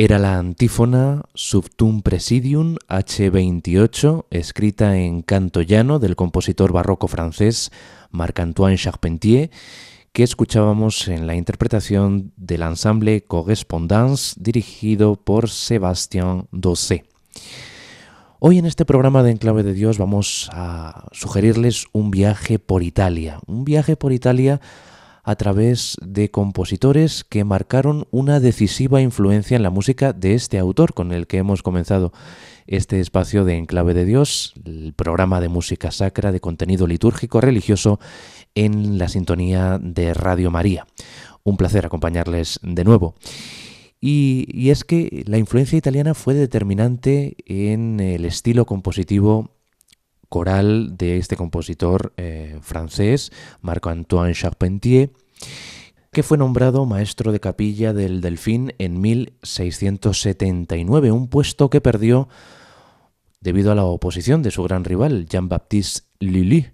Era la antífona Subtum Presidium H28, escrita en canto llano del compositor barroco francés Marc-Antoine Charpentier, que escuchábamos en la interpretación del ensemble Correspondance dirigido por Sébastien Dossé. Hoy en este programa de Enclave de Dios vamos a sugerirles un viaje por Italia, un viaje por Italia a través de compositores que marcaron una decisiva influencia en la música de este autor con el que hemos comenzado este espacio de Enclave de Dios, el programa de música sacra de contenido litúrgico religioso en la sintonía de Radio María. Un placer acompañarles de nuevo. Y, y, es que la influencia italiana fue determinante en el estilo compositivo coral de este compositor eh, francés, Marc-Antoine Charpentier, que fue nombrado maestro de capilla del Delfín en 1679, un puesto que perdió debido a la oposición de su gran rival, Jean-Baptiste Lully,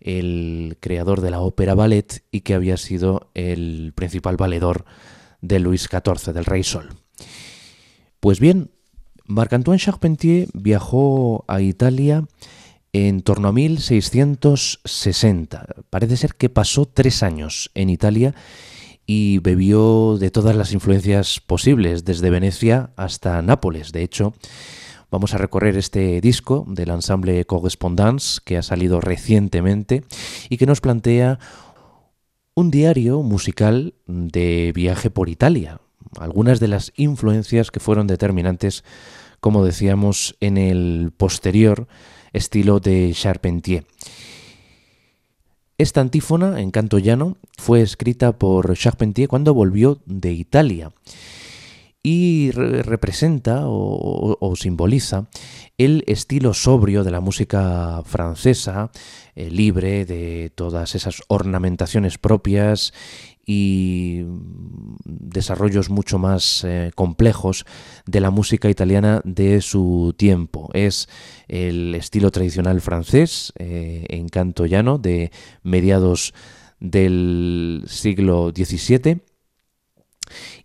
el creador de la ópera ballet y que había sido el principal valedor de Luis XIV, del Rey Sol. Pues bien, Marc-Antoine Charpentier viajó a Italia en torno a 1660. Parece ser que pasó tres años en Italia y bebió de todas las influencias posibles, desde Venecia hasta Nápoles. De hecho, vamos a recorrer este disco del ensemble Correspondance que ha salido recientemente y que nos plantea un diario musical de viaje por Italia, algunas de las influencias que fueron determinantes, como decíamos, en el posterior estilo de Charpentier. Esta antífona, en canto llano, fue escrita por Charpentier cuando volvió de Italia y representa o, simboliza el estilo sobrio de la música francesa, eh, libre de todas esas ornamentaciones propias y desarrollos mucho más eh, complejos de la música italiana de su tiempo. Es el estilo tradicional francés eh, en canto llano de mediados del siglo XVII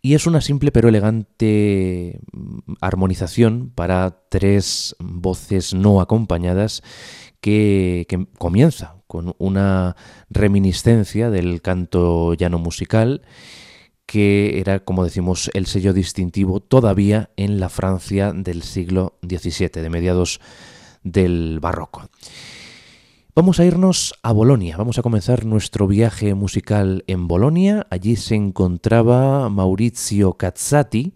y es una simple pero elegante mm, armonización para tres voces no acompañadas que, comienza con una reminiscencia del canto llano musical que era, como decimos, el sello distintivo todavía en la Francia del siglo XVII, de mediados del barroco. Vamos a irnos a Bolonia, vamos a comenzar nuestro viaje musical en Bolonia. Allí se encontraba Maurizio Cazzati,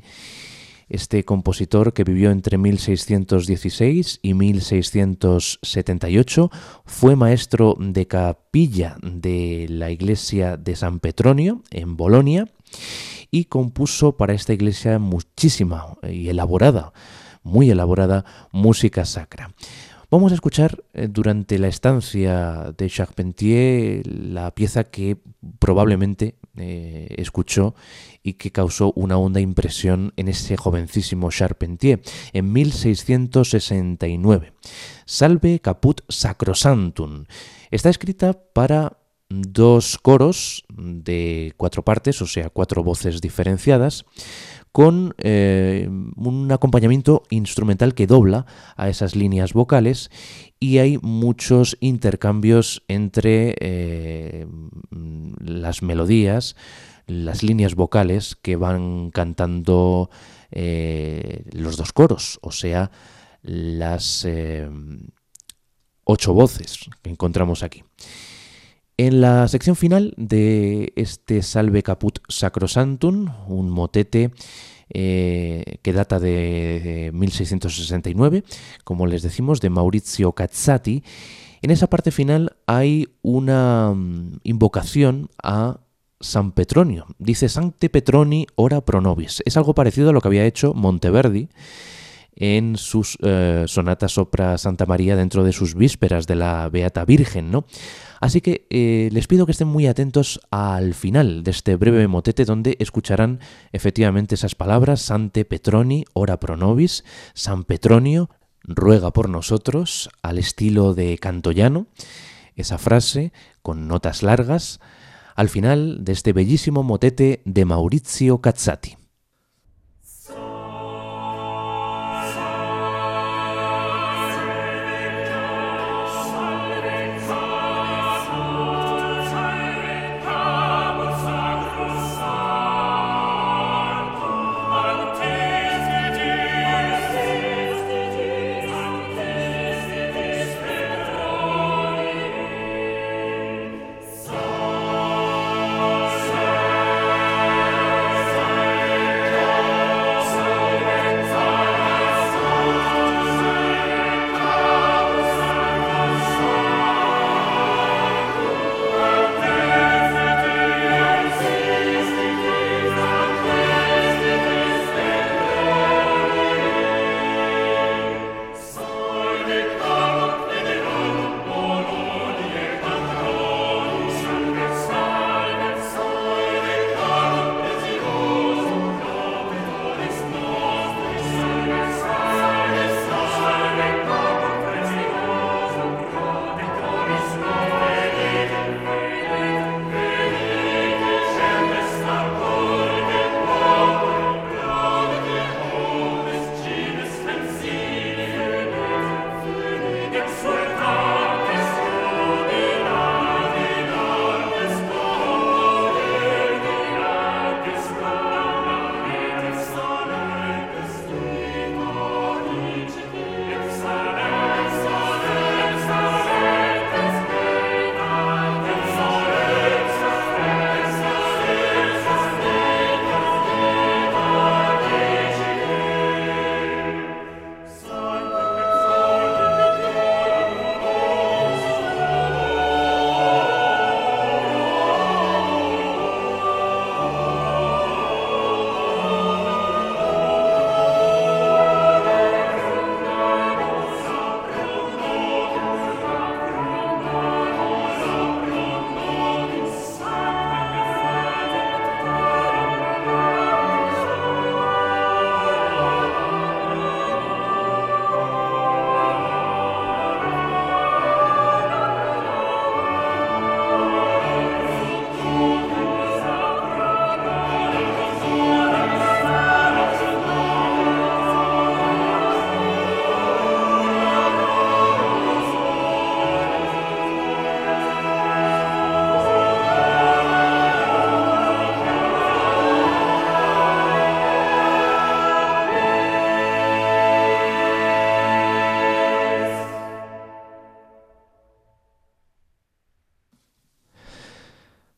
este compositor que vivió entre 1616 y 1678, fue maestro de capilla de la iglesia de San Petronio en Bolonia y compuso para esta iglesia muchísima y elaborada, muy elaborada música sacra. Vamos a escuchar eh, durante la estancia de Charpentier la pieza que probablemente eh, escuchó y que causó una honda impresión en ese jovencísimo Charpentier en 1669. Salve Caput Sacrosantum. Está escrita para dos coros de cuatro partes, o sea, cuatro voces diferenciadas, con eh, un acompañamiento instrumental que dobla a esas líneas vocales y hay muchos intercambios entre eh, las melodías, las líneas vocales que van cantando eh, los dos coros, o sea, las ocho voces que encontramos aquí. En la sección final de este Salve Caput Sacrosantum, un motete eh, que data de, 1669, como les decimos, de Maurizio Cazzati, en esa parte final hay una mm, invocación a San Petronio. Dice Sancte Petroni ora pro nobis. Es algo parecido a lo que había hecho Monteverdi en sus eh, sonatas sopra Santa María dentro de sus vísperas de la Beata Virgen, ¿no? Así que eh, les pido que estén muy atentos al final de este breve motete donde escucharán efectivamente esas palabras, Sante Petroni, ora pro nobis, San Petronio, ruega por nosotros, al estilo de Cantoyano, esa frase con notas largas, al final de este bellísimo motete de Maurizio Cazzati.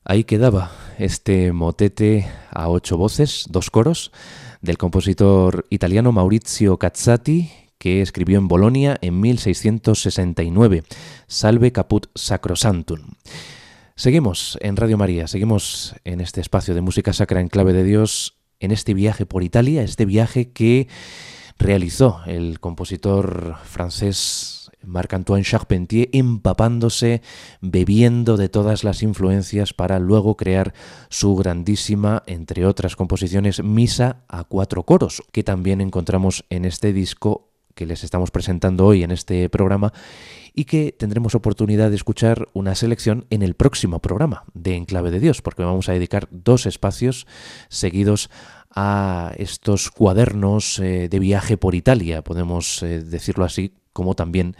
Ahí quedaba este motete a ocho voces, dos coros, del compositor italiano Maurizio Cazzati, que escribió en Bolonia en 1669, Salve Caput Sacrosantum. Seguimos en Radio María, seguimos en este espacio de música sacra en clave de Dios, en este viaje por Italia, este viaje que realizó el compositor francés Marc-Antoine Charpentier empapándose, bebiendo de todas las influencias para luego crear su grandísima, entre otras composiciones, Misa a cuatro coros, que también encontramos en este disco que les estamos presentando hoy en este programa y que tendremos oportunidad de escuchar una selección en el próximo programa de Enclave de Dios, porque vamos a dedicar dos espacios seguidos a estos cuadernos eh, de viaje por Italia, podemos eh, decirlo así, como también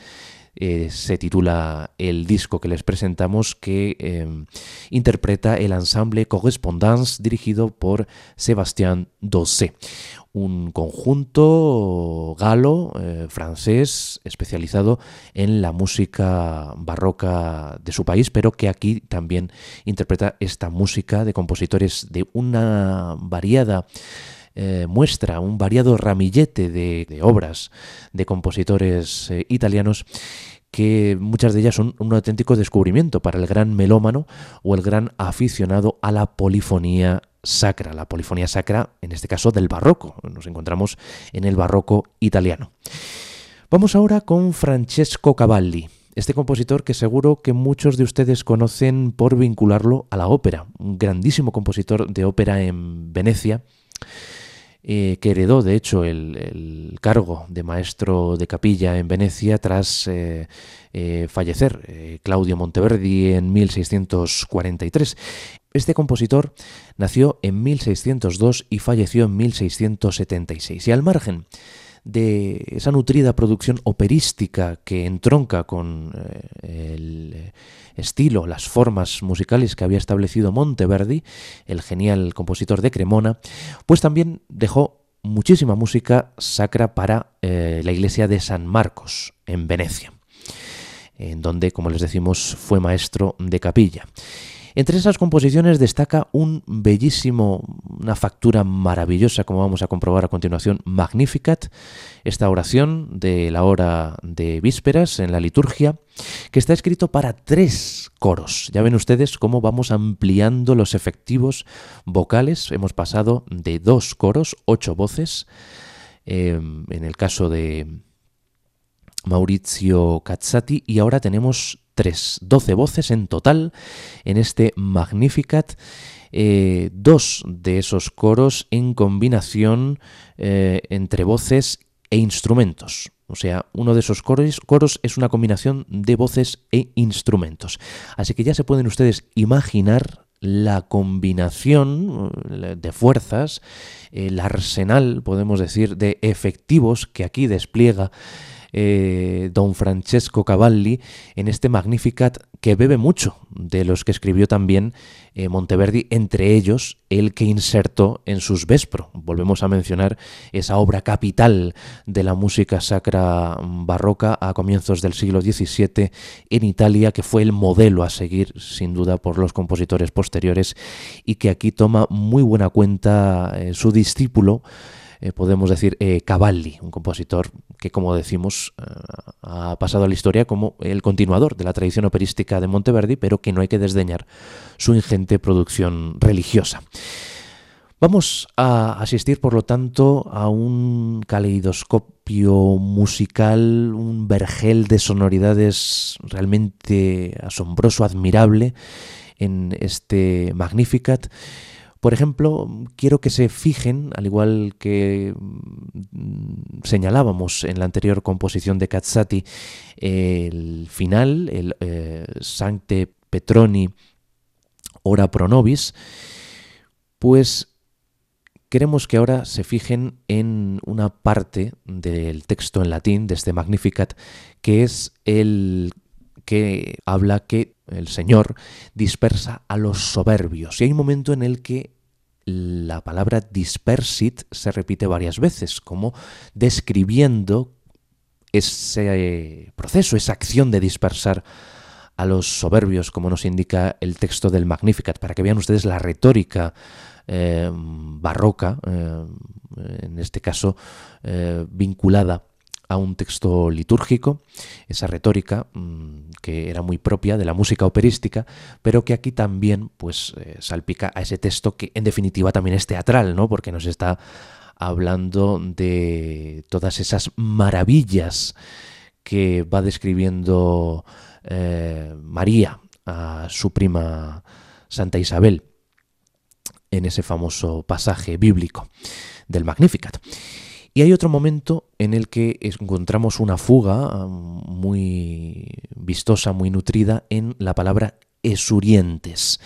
eh, se titula el disco que les presentamos, que em, interpreta el ensamble Correspondance dirigido por Sebastián Dossé, un conjunto galo eh, francés especializado en la música barroca de su país, pero que aquí también interpreta esta música de compositores de una variada eh, muestra un variado ramillete de, obras de compositores eh, italianos que muchas de ellas son un auténtico descubrimiento para el gran melómano o el gran aficionado a la polifonía sacra, la polifonía sacra en este caso del barroco, nos encontramos en el barroco italiano. Vamos ahora con Francesco Cavalli, este compositor que seguro que muchos de ustedes conocen por vincularlo a la ópera, un grandísimo compositor de ópera en Venecia, eh, que heredó de hecho el, cargo de maestro de capilla en Venecia tras eh, eh, fallecer Claudio Monteverdi en 1643. Este compositor nació en 1602 y falleció en 1676. Y al margen de esa nutrida producción operística que entronca con el estilo, las formas musicales que había establecido Monteverdi, el genial compositor de Cremona, pues también dejó muchísima música sacra para eh, la iglesia de San Marcos, en Venecia, en donde, como les decimos, fue maestro de capilla. Entre esas composiciones destaca un bellísimo, una factura maravillosa, como vamos a comprobar a continuación, Magnificat, esta oración de la hora de vísperas en la liturgia, que está escrito para tres coros. Ya ven ustedes cómo vamos ampliando los efectivos vocales. Hemos pasado de dos coros, ocho voces, em, en el caso de Maurizio Cazzati, y ahora tenemos tres, doce voces en total en este Magnificat. Eh, dos de esos coros en combinación eh, entre voces e instrumentos. O sea, uno de esos coros, coros, es una combinación de voces e instrumentos. Así que ya se pueden ustedes imaginar la combinación eh, de fuerzas, el arsenal, podemos decir, de efectivos que aquí despliega eh, don Francesco Cavalli en este Magnificat que bebe mucho de los que escribió también eh, Monteverdi, entre ellos el que insertó en sus Vespro. Volvemos a mencionar esa obra capital de la música sacra barroca a comienzos del siglo XVII en Italia, que fue el modelo a seguir sin duda por los compositores posteriores y que aquí toma muy buena cuenta eh, su discípulo, eh, podemos decir eh, Cavalli, un compositor que, como decimos, eh, ha pasado a la historia como el continuador de la tradición operística de Monteverdi, pero que no hay que desdeñar su ingente producción religiosa. Vamos a asistir, por lo tanto, a un caleidoscopio musical, un vergel de sonoridades realmente asombroso, admirable en este Magnificat por ejemplo, quiero que se fijen, al igual que mm, señalábamos en la anterior composición de Cazzati, el final, el eh, Sancte Petroni Ora Pro Nobis, pues queremos que ahora se fijen en una parte del texto en latín de este Magnificat, que es el que habla que el Señor dispersa a los soberbios. Y hay un momento en el que la palabra dispersit se repite varias veces, como describiendo ese proceso, esa acción de dispersar a los soberbios, como nos indica el texto del Magnificat, para que vean ustedes la retórica eh, barroca, eh, en este caso eh, vinculada a un texto litúrgico, esa retórica mm, que era muy propia de la música operística, pero que aquí también pues salpica a ese texto que en definitiva también es teatral, ¿no? Porque nos está hablando de todas esas maravillas que va describiendo María a su prima Santa Isabel en ese famoso pasaje bíblico del Magnificat. Y hay otro momento en el que encontramos una fuga muy vistosa, muy nutrida en la palabra esurientes.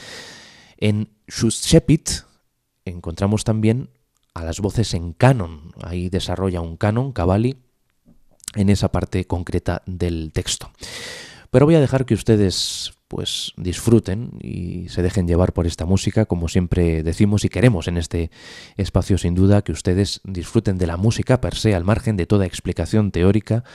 En Shushepit encontramos también a las voces en canon. Ahí desarrolla un canon, Cavalli, en esa parte concreta del texto. Pero voy a dejar que ustedes pues disfruten y se dejen llevar por esta música, como siempre decimos y queremos en este espacio sin duda que ustedes disfruten de la música per se al margen de toda explicación teórica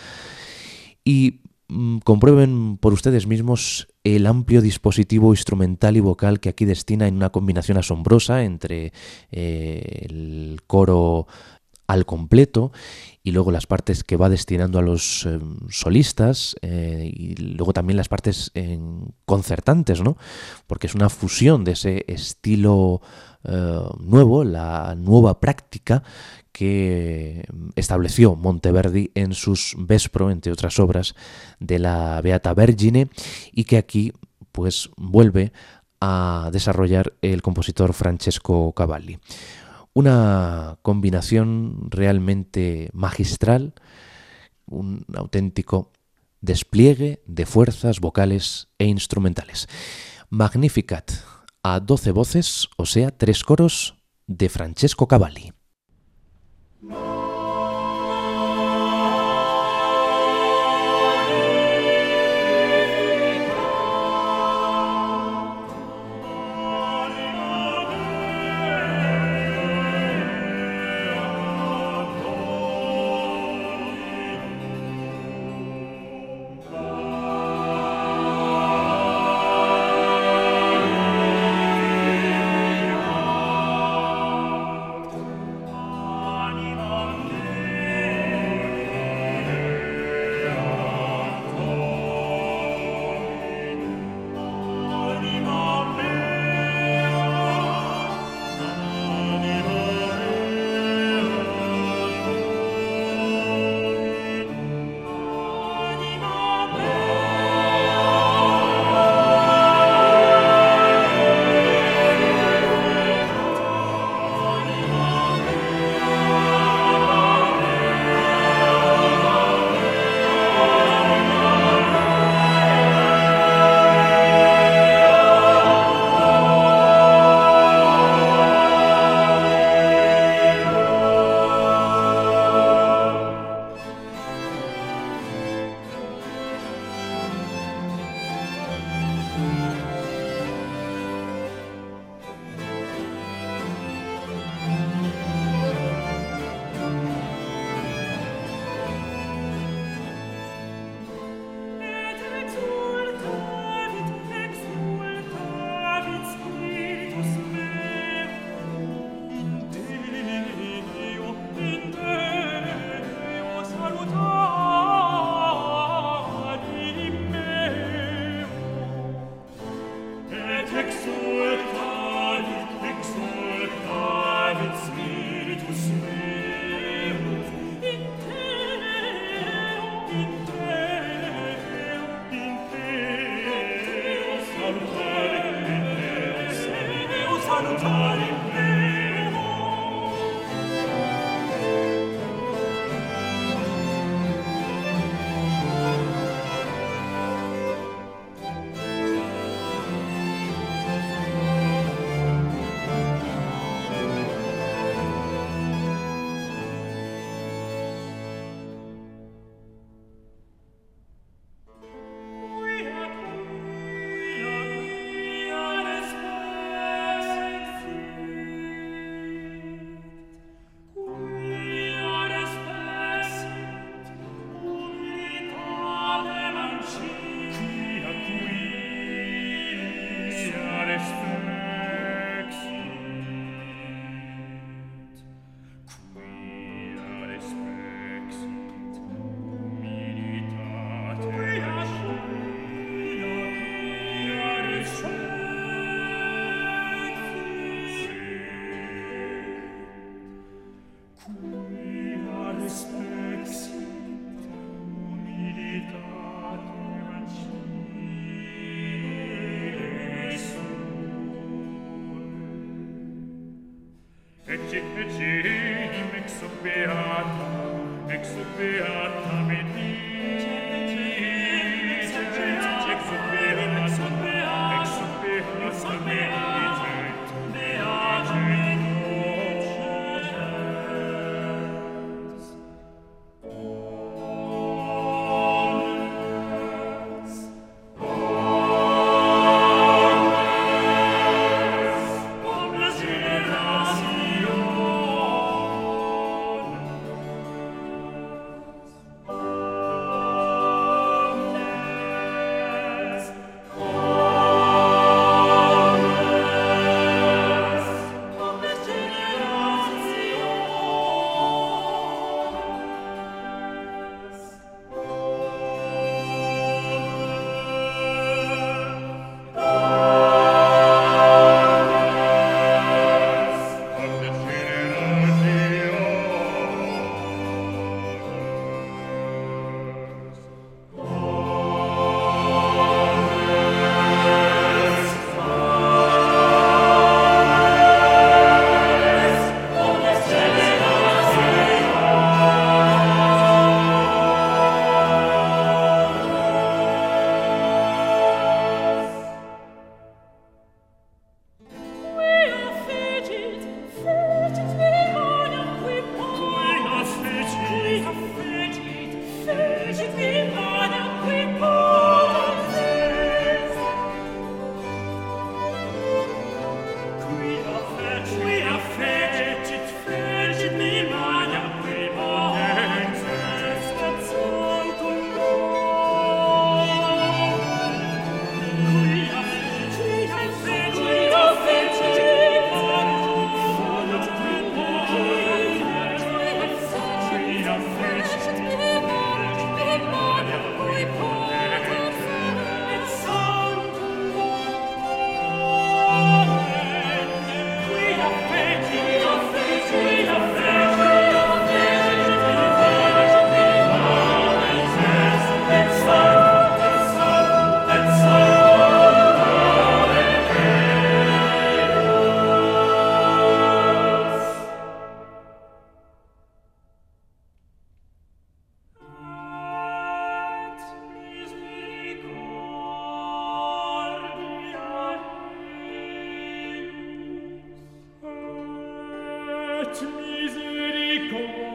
y mm, comprueben por ustedes mismos el amplio dispositivo instrumental y vocal que aquí destina en una combinación asombrosa entre eh, el coro al completo y luego las partes que va destinando a los eh, solistas eh, y luego también las partes concertantes, ¿no? Porque es una fusión de ese estilo eh, nuevo, la nueva práctica que estableció Monteverdi en sus Vespro, entre otras obras, de la Beata Vergine y que aquí pues vuelve a desarrollar el compositor Francesco Cavalli. Una combinación realmente magistral, un auténtico despliegue de fuerzas vocales e instrumentales. Magnificat a 12 voces, o sea, tres coros de Francesco Cavalli. et misericordia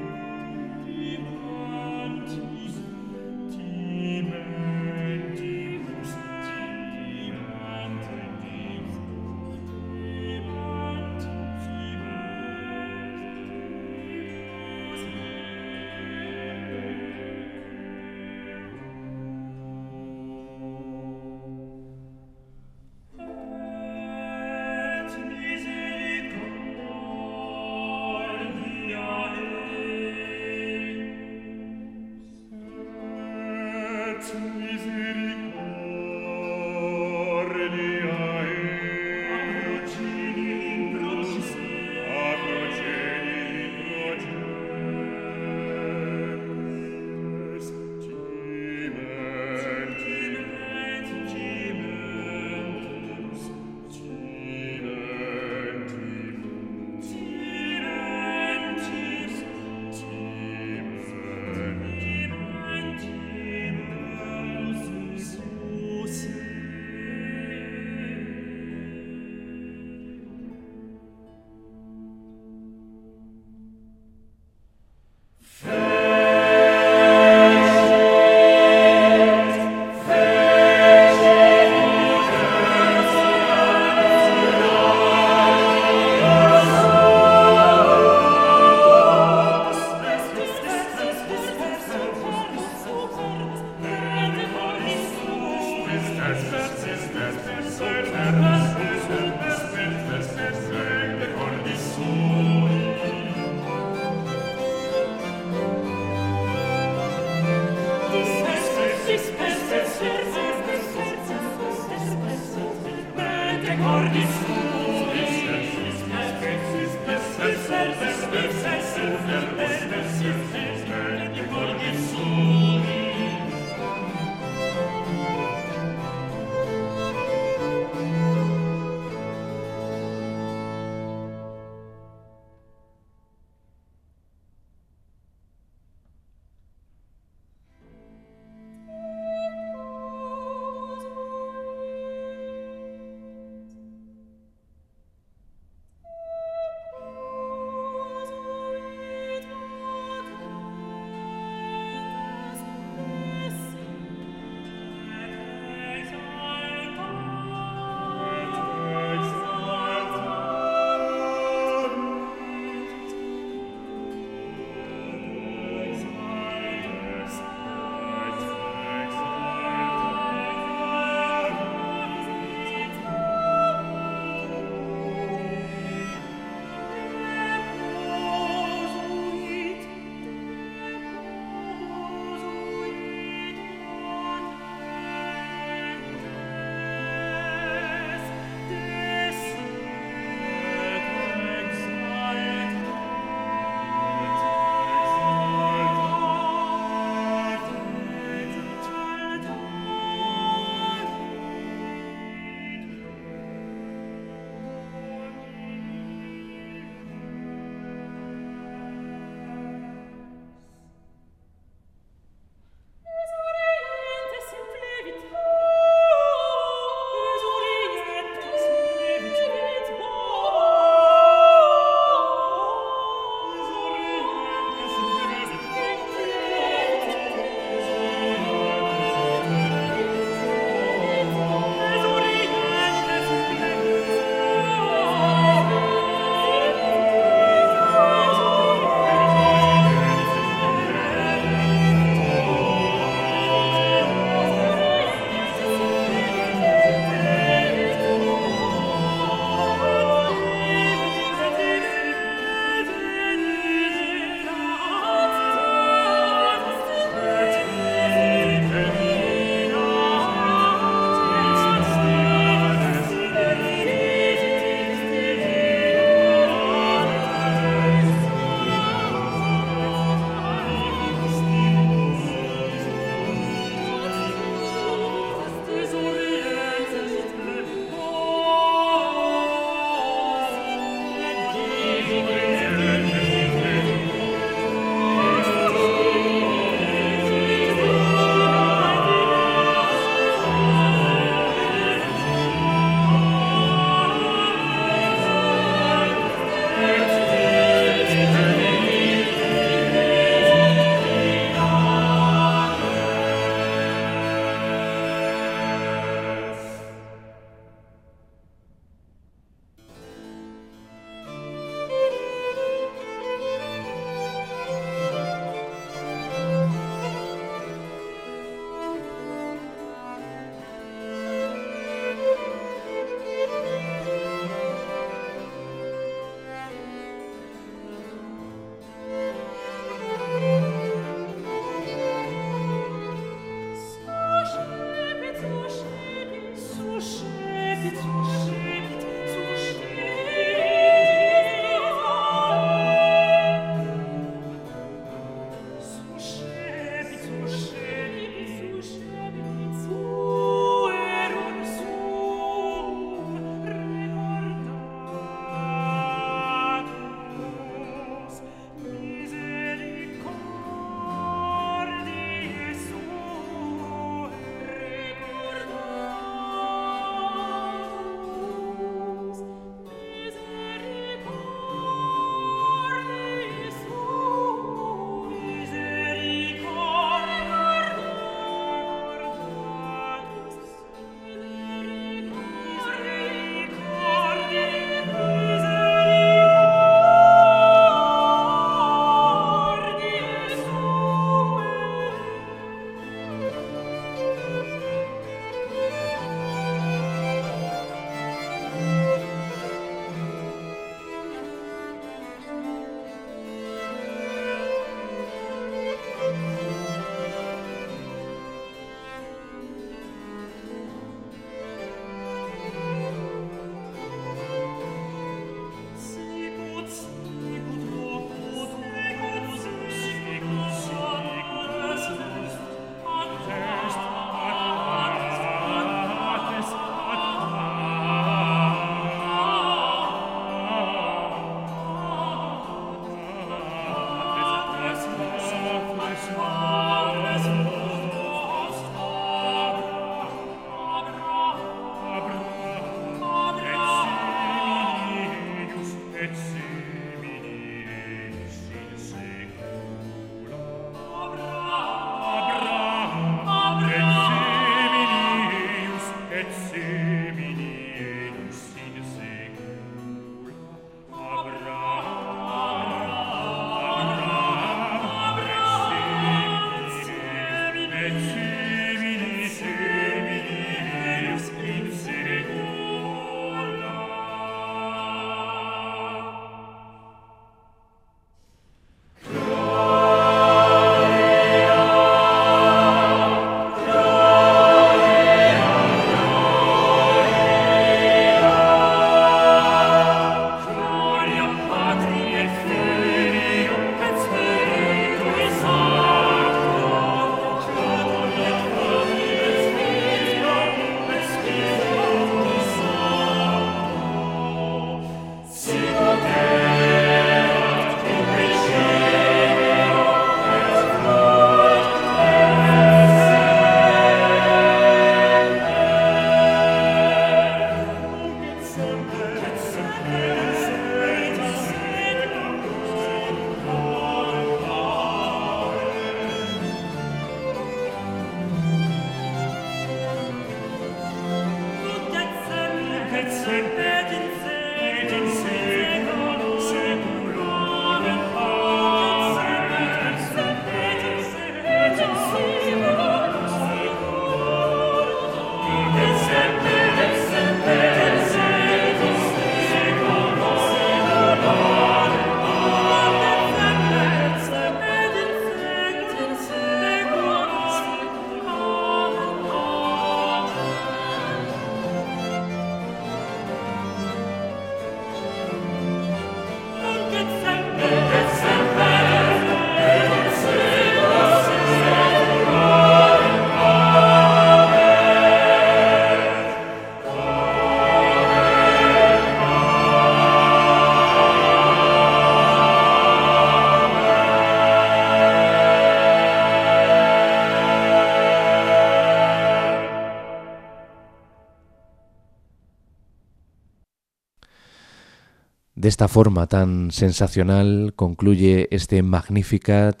De esta forma tan sensacional concluye este Magnificat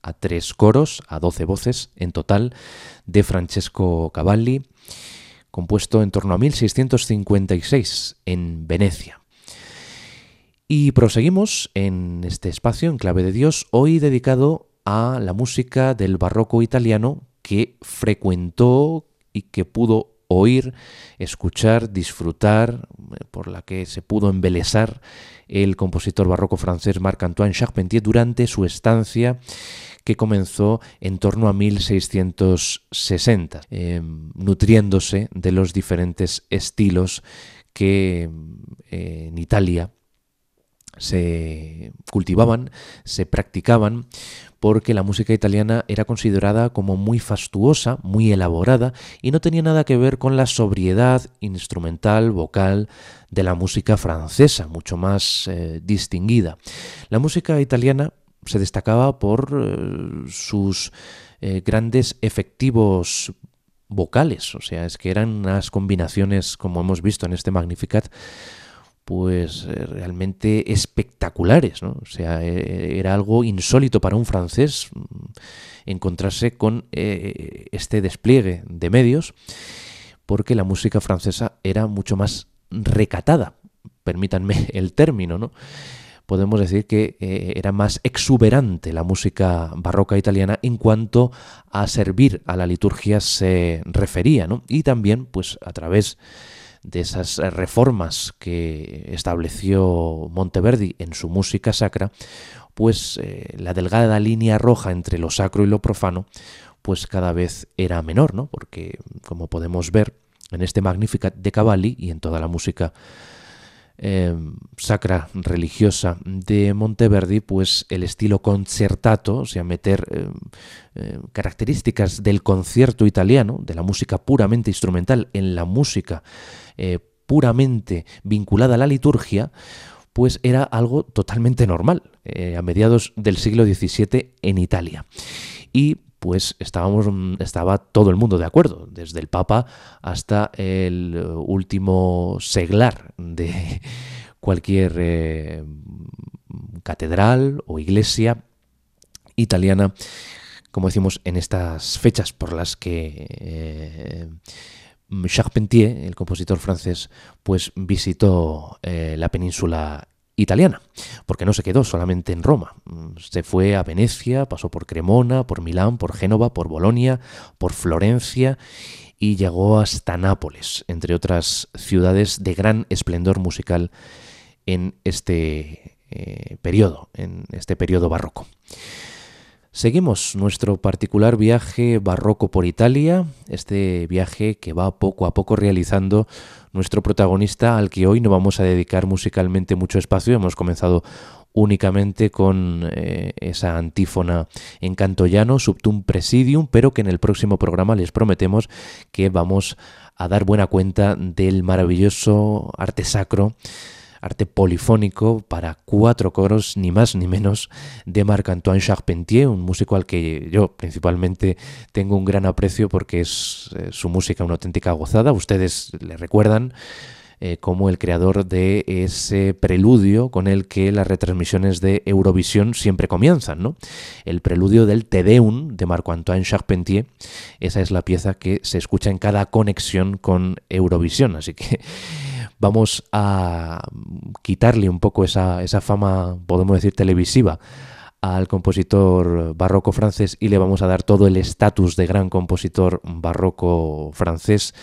a tres coros, a doce voces en total, de Francesco Cavalli, compuesto en torno a 1656 en Venecia. Y proseguimos en este espacio, en clave de Dios, hoy dedicado a la música del barroco italiano que frecuentó y que pudo oír, escuchar, disfrutar, eh, por la que se pudo embelesar el compositor barroco francés Marc-Antoine Charpentier durante su estancia que comenzó en torno a 1660, em, nutriéndose de los diferentes estilos que eh, en Italia se cultivaban, se practicaban, porque la música italiana era considerada como muy fastuosa, muy elaborada y no tenía nada que ver con la sobriedad instrumental, vocal de la música francesa, mucho más eh, distinguida. La música italiana se destacaba por eh, sus eh, grandes efectivos vocales, o sea, es que eran unas combinaciones, como hemos visto en este Magnificat, pues eh, realmente espectaculares, ¿no? O sea, eh, era algo insólito para un francés mm, encontrarse con eh, este despliegue de medios, porque la música francesa era mucho más recatada, permítanme el término, ¿no? Podemos decir que era más exuberante la música barroca italiana en cuanto a servir a la liturgia se refería, ¿no? Y también, pues, a través de esas eh, reformas que estableció Monteverdi en su música sacra, pues eh, la delgada línea roja entre lo sacro y lo profano, pues cada vez era menor, ¿no? Porque, como podemos ver en este Magnificat de Cavalli y en toda la música Em, sacra religiosa de Monteverdi, pues el estilo concertato, o sea, meter em, em, características del concierto italiano, de la música puramente instrumental, en la música eh, puramente vinculada a la liturgia, pues era algo totalmente normal eh, a mediados del siglo XVII en Italia. Y pues estábamos, estaba todo el mundo de acuerdo, desde el Papa hasta el último seglar de cualquier eh, catedral o iglesia italiana, como decimos, en estas fechas por las que eh, Charpentier, el compositor francés, pues visitó eh, la península italiana, porque no se quedó solamente en Roma, se fue a Venecia, pasó por Cremona, por Milán, por Génova, por Bolonia, por Florencia y llegó hasta Nápoles, entre otras ciudades de gran esplendor musical en este eh, periodo, en este periodo barroco. Seguimos nuestro particular viaje barroco por Italia, este viaje que va poco a poco realizando nuestro protagonista al que hoy no vamos a dedicar musicalmente mucho espacio. Hemos comenzado únicamente con eh, esa antífona en canto llano, subtum presidium, pero que en el próximo programa les prometemos que vamos a dar buena cuenta del maravilloso arte sacro arte polifónico para cuatro coros, ni más ni menos, de Marc-Antoine Charpentier, un músico al que yo principalmente tengo un gran aprecio porque es eh, su música una auténtica gozada. Ustedes le recuerdan eh, como el creador de ese preludio con el que las retransmisiones de Eurovisión siempre comienzan, ¿no? El preludio del Te Deum de Marc-Antoine Charpentier. Esa es la pieza que se escucha en cada conexión con Eurovisión, así que vamos a quitarle un poco esa, esa fama, podemos decir, televisiva al compositor barroco francés y le vamos a dar todo el estatus de gran compositor barroco francés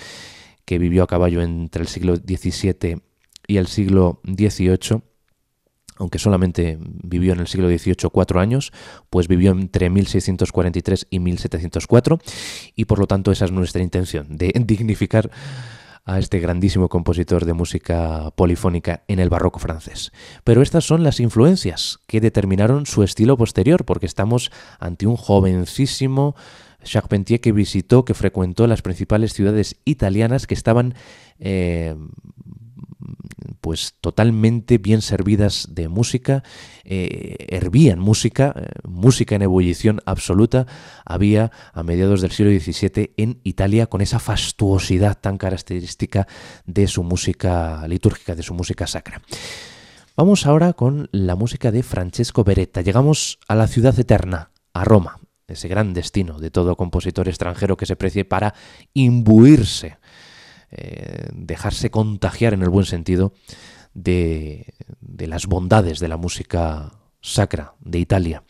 que vivió a caballo entre el siglo XVII y el siglo XVIII, aunque solamente vivió en el siglo XVIII cuatro años, pues vivió entre 1643 y 1704, y por lo tanto esa es nuestra intención, de dignificar a este grandísimo compositor de música polifónica en el barroco francés. Pero estas son las influencias que determinaron su estilo posterior, porque estamos ante un jovencísimo Charpentier que visitó, que frecuentó las principales ciudades italianas que estaban eh, pues totalmente bien servidas de música, eh, hervían música, eh, música en ebullición absoluta, había a mediados del siglo XVII en Italia con esa fastuosidad tan característica de su música litúrgica, de su música sacra. Vamos ahora con la música de Francesco Beretta. Llegamos a la ciudad eterna, a Roma, ese gran destino de todo compositor extranjero que se precie para imbuirse eh, dejarse contagiar en el buen sentido de, de las bondades de la música sacra de Italia.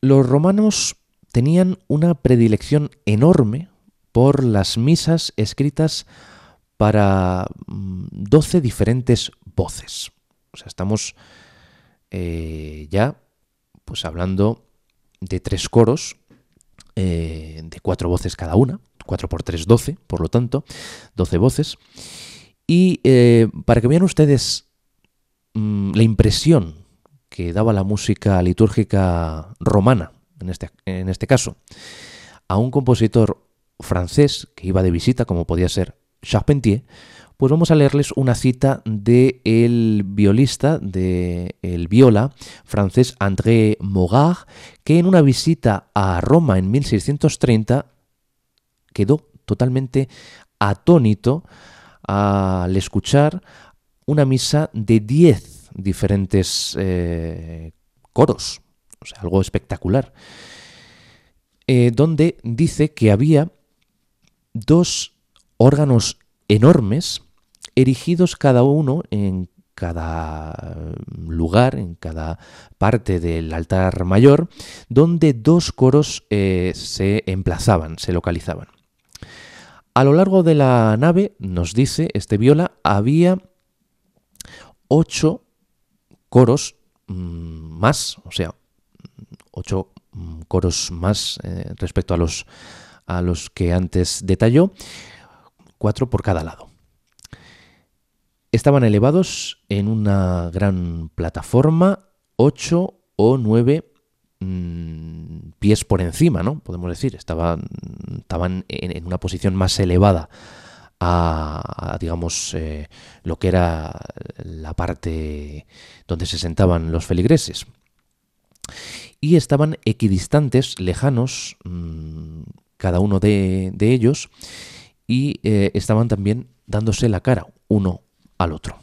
Los romanos tenían una predilección enorme por las misas escritas para 12 mm, diferentes voces. O sea, estamos eh, ya pues hablando de tres coros, eh, de cuatro voces cada una, 4 por 3, 12, por lo tanto, 12 voces. Y eh, para que vean ustedes mm, la impresión que daba la música litúrgica romana, en este, en este caso, a un compositor francés que iba de visita, como podía ser Charpentier, pues vamos a leerles una cita del el violista, del el viola francés André Mogard, que en una visita a Roma en 1630 quedó totalmente atónito al escuchar una misa de 10 diferentes eh, coros, o sea, algo espectacular, eh, donde dice que había dos órganos enormes erigidos cada uno en cada lugar, en cada parte del altar mayor, donde dos coros eh, se emplazaban, se localizaban. A lo largo de la nave, nos dice este viola, había ocho coros mm, más, o sea, ocho mm, coros más eh, respecto a los, a los que antes detalló, cuatro por cada lado. Estaban elevados en una gran plataforma, ocho o nueve mm, pies por encima, ¿no? Podemos decir, estaban, estaban en, una posición más elevada a, digamos, eh, lo que era la parte donde se sentaban los feligreses. Y estaban equidistantes, lejanos, mm, cada uno de, ellos, y eh, estaban también dándose la cara, uno al otro.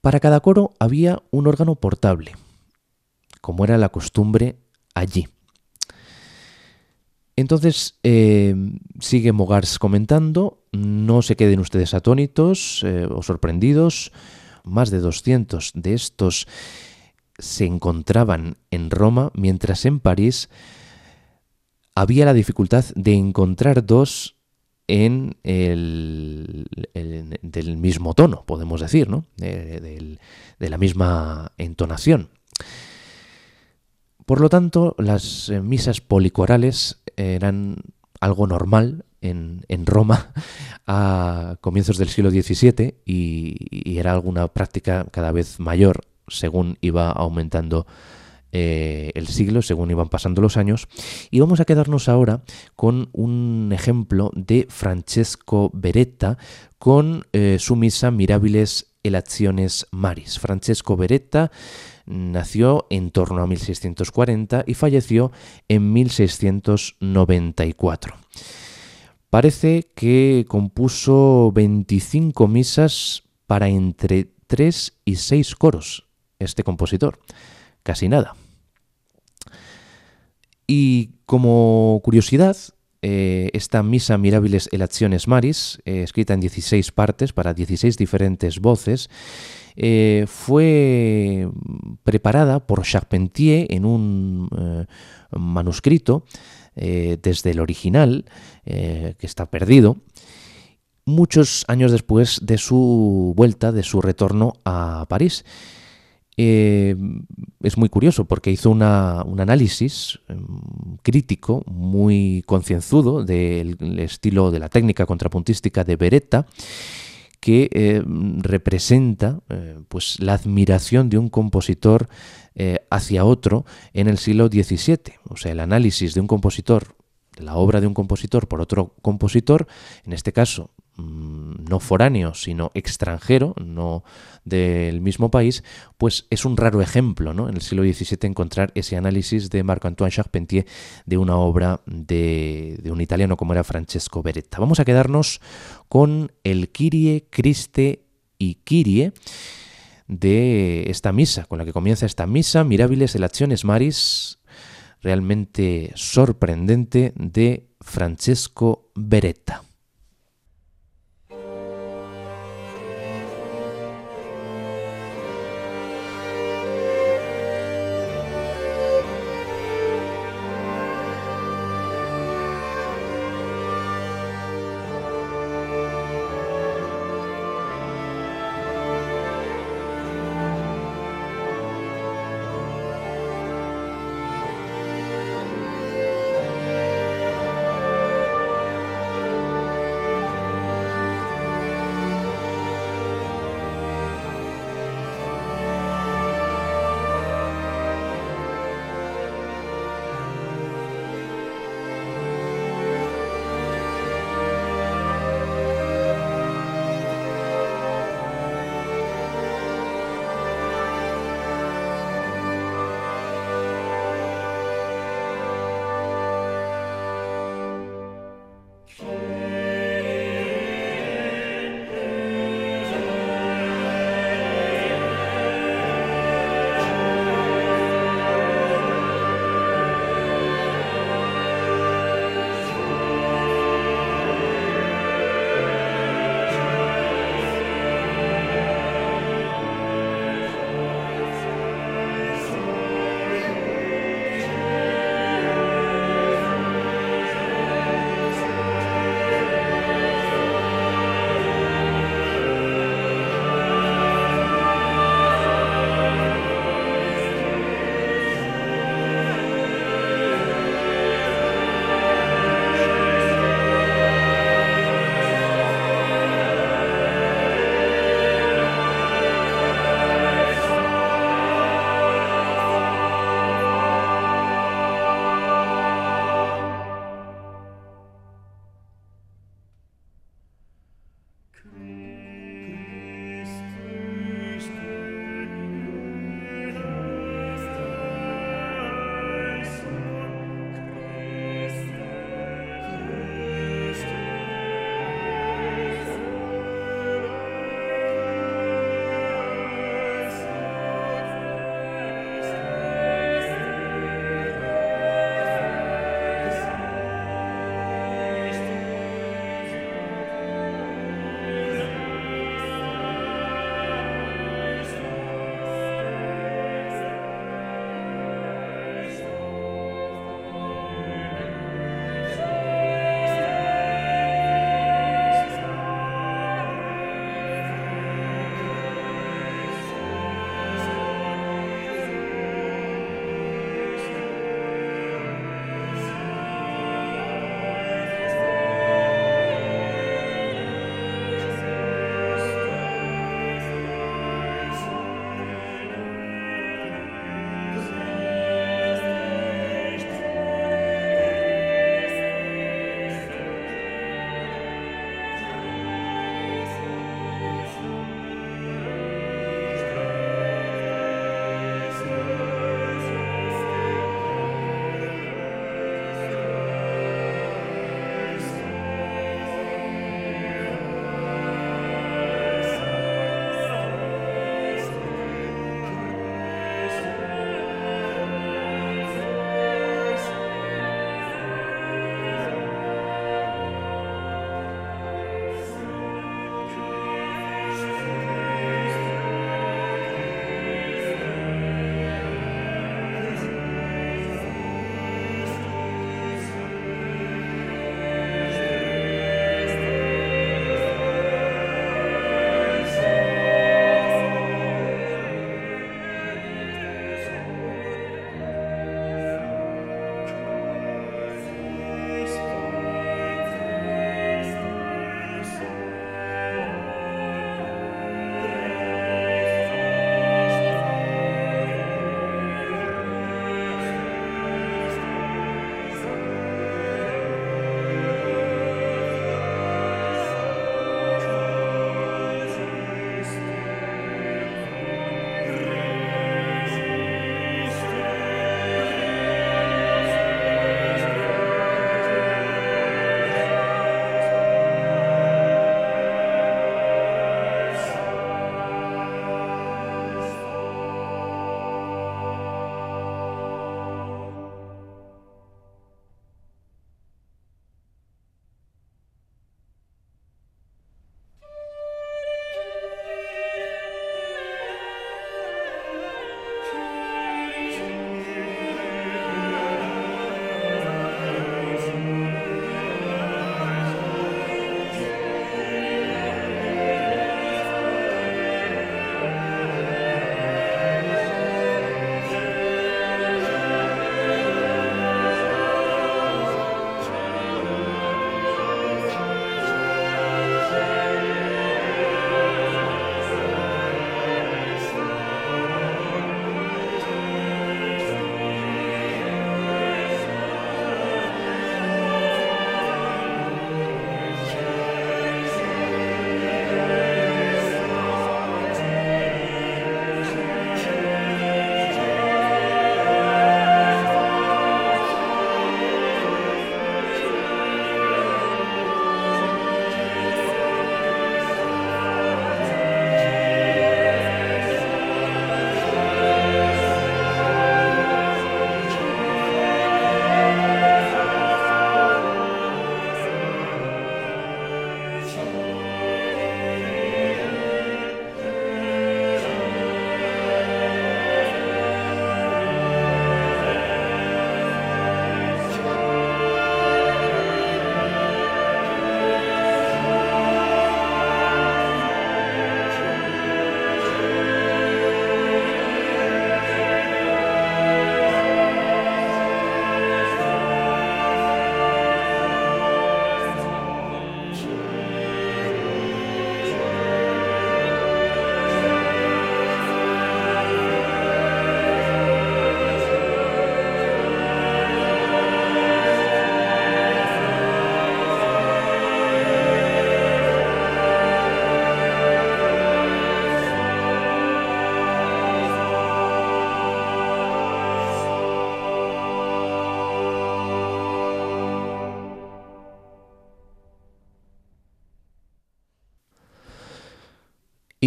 Para cada coro había un órgano portable, como era la costumbre allí. Entonces, eh, sigue Mogars comentando, no se queden ustedes atónitos eh, o sorprendidos, más de 200 de estos se encontraban en Roma, mientras en París había la dificultad de encontrar dos en el, del mismo tono, podemos decir, ¿no? de, la misma entonación. Por lo tanto, las eh, misas policorales eran algo normal en, Roma a comienzos del siglo XVII y, era alguna práctica cada vez mayor según iba aumentando eh, el siglo, según iban pasando los años. Y vamos a quedarnos ahora con un ejemplo de Francesco Beretta con eh, su misa Mirabiles Elaciones Maris. Francesco Beretta nació en torno a 1640 y falleció en 1694. Parece que compuso 25 misas para entre 3 y 6 coros este compositor. Casi nada. Y como curiosidad, eh, esta Misa Mirabiles Elaciones Maris, eh, escrita en 16 partes para 16 diferentes voces, eh, fue preparada por Charpentier en un manuscrito desde el original, que está perdido, muchos años después de su vuelta, de su retorno a París. Eh, es muy curioso porque hizo un análisis em, crítico muy concienzudo del estilo de la técnica contrapuntística de Beretta que em, representa eh, pues la admiración de un compositor eh, hacia otro en el siglo XVII. O sea, el análisis de un compositor, de la obra de un compositor por otro compositor, en este caso no foráneo, sino extranjero, no del mismo país, pues es un raro ejemplo ¿no? en el siglo XVII encontrar ese análisis de Marc-Antoine Charpentier de una obra de, un italiano como era Francesco Beretta. Vamos a quedarnos con el Kyrie, Christe y Kyrie de esta misa, con la que comienza esta misa, Mirabiles Elaciones Maris, realmente sorprendente, de Francesco Beretta.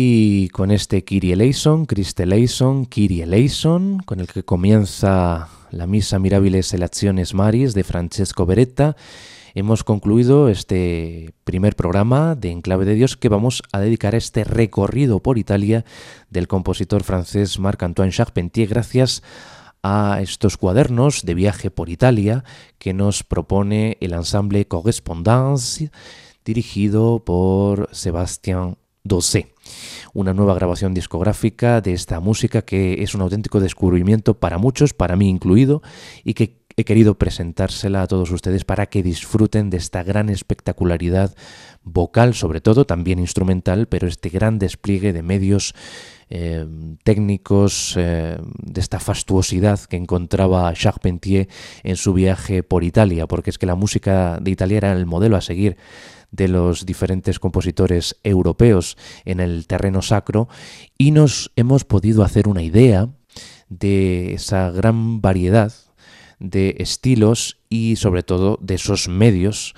Y con este Kyrie eleison, Christe eleison, Kyrie eleison, con el que comienza la misa Mirabiles Elecciones Maris de Francesco Beretta, hemos concluido este primer programa de Enclave de Dios que vamos a dedicar a este recorrido por Italia del compositor francés Marc-Antoine Charpentier gracias a estos cuadernos de viaje por Italia que nos propone el ensamble Correspondance dirigido por Sebastián Dosé. Una nueva grabación discográfica de esta música que es un auténtico descubrimiento para muchos, para mí incluido, y que he querido presentársela a todos ustedes para que disfruten de esta gran espectacularidad vocal, sobre todo también instrumental, pero este gran despliegue de medios eh, técnicos, eh, de esta fastuosidad que encontraba Charpentier en su viaje por Italia, porque es que la música de Italia era el modelo a seguir de los diferentes compositores europeos en el terreno sacro y nos hemos podido hacer una idea de esa gran variedad de estilos y sobre todo de esos medios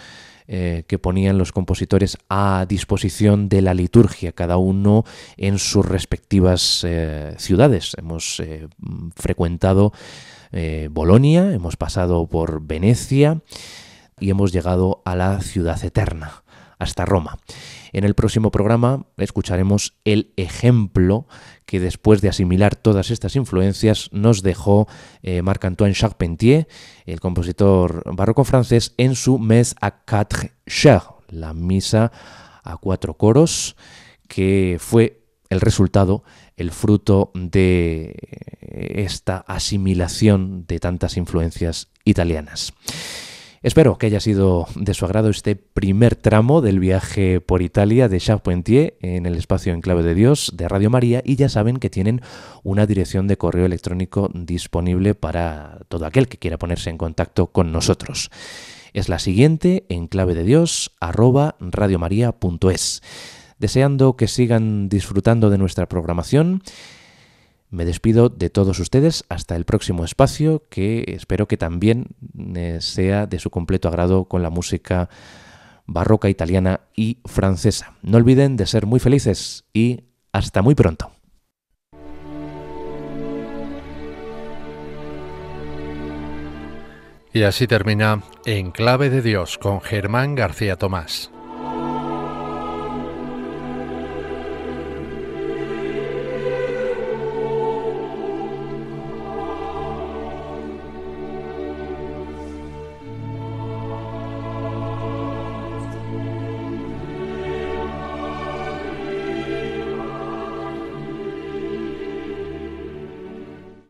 eh, que ponían los compositores a disposición de la liturgia, cada uno en sus respectivas eh, ciudades. Hemos eh, frecuentado Bolonia, hemos pasado por Venecia y hemos llegado a la ciudad eterna, hasta Roma. En el próximo programa escucharemos el ejemplo que después de asimilar todas estas influencias nos dejó eh, Marc-Antoine Charpentier, el compositor barroco francés, en su Mes à quatre chœurs, la misa a cuatro coros, que fue el resultado, el fruto de esta asimilación de tantas influencias italianas. Espero que haya sido de su agrado este primer tramo del viaje por Italia de Charpentier en el espacio en clave de Dios de Radio María y ya saben que tienen una dirección de correo electrónico disponible para todo aquel que quiera ponerse en contacto con nosotros. Es la siguiente en clave de Dios arroba radiomaria.es. Deseando que sigan disfrutando de nuestra programación, me despido de todos ustedes hasta el próximo espacio que espero que también eh, sea de su completo agrado con la música barroca italiana y francesa. No olviden de ser muy felices y hasta muy pronto. Y así termina En Clave de Dios con Germán García Tomás.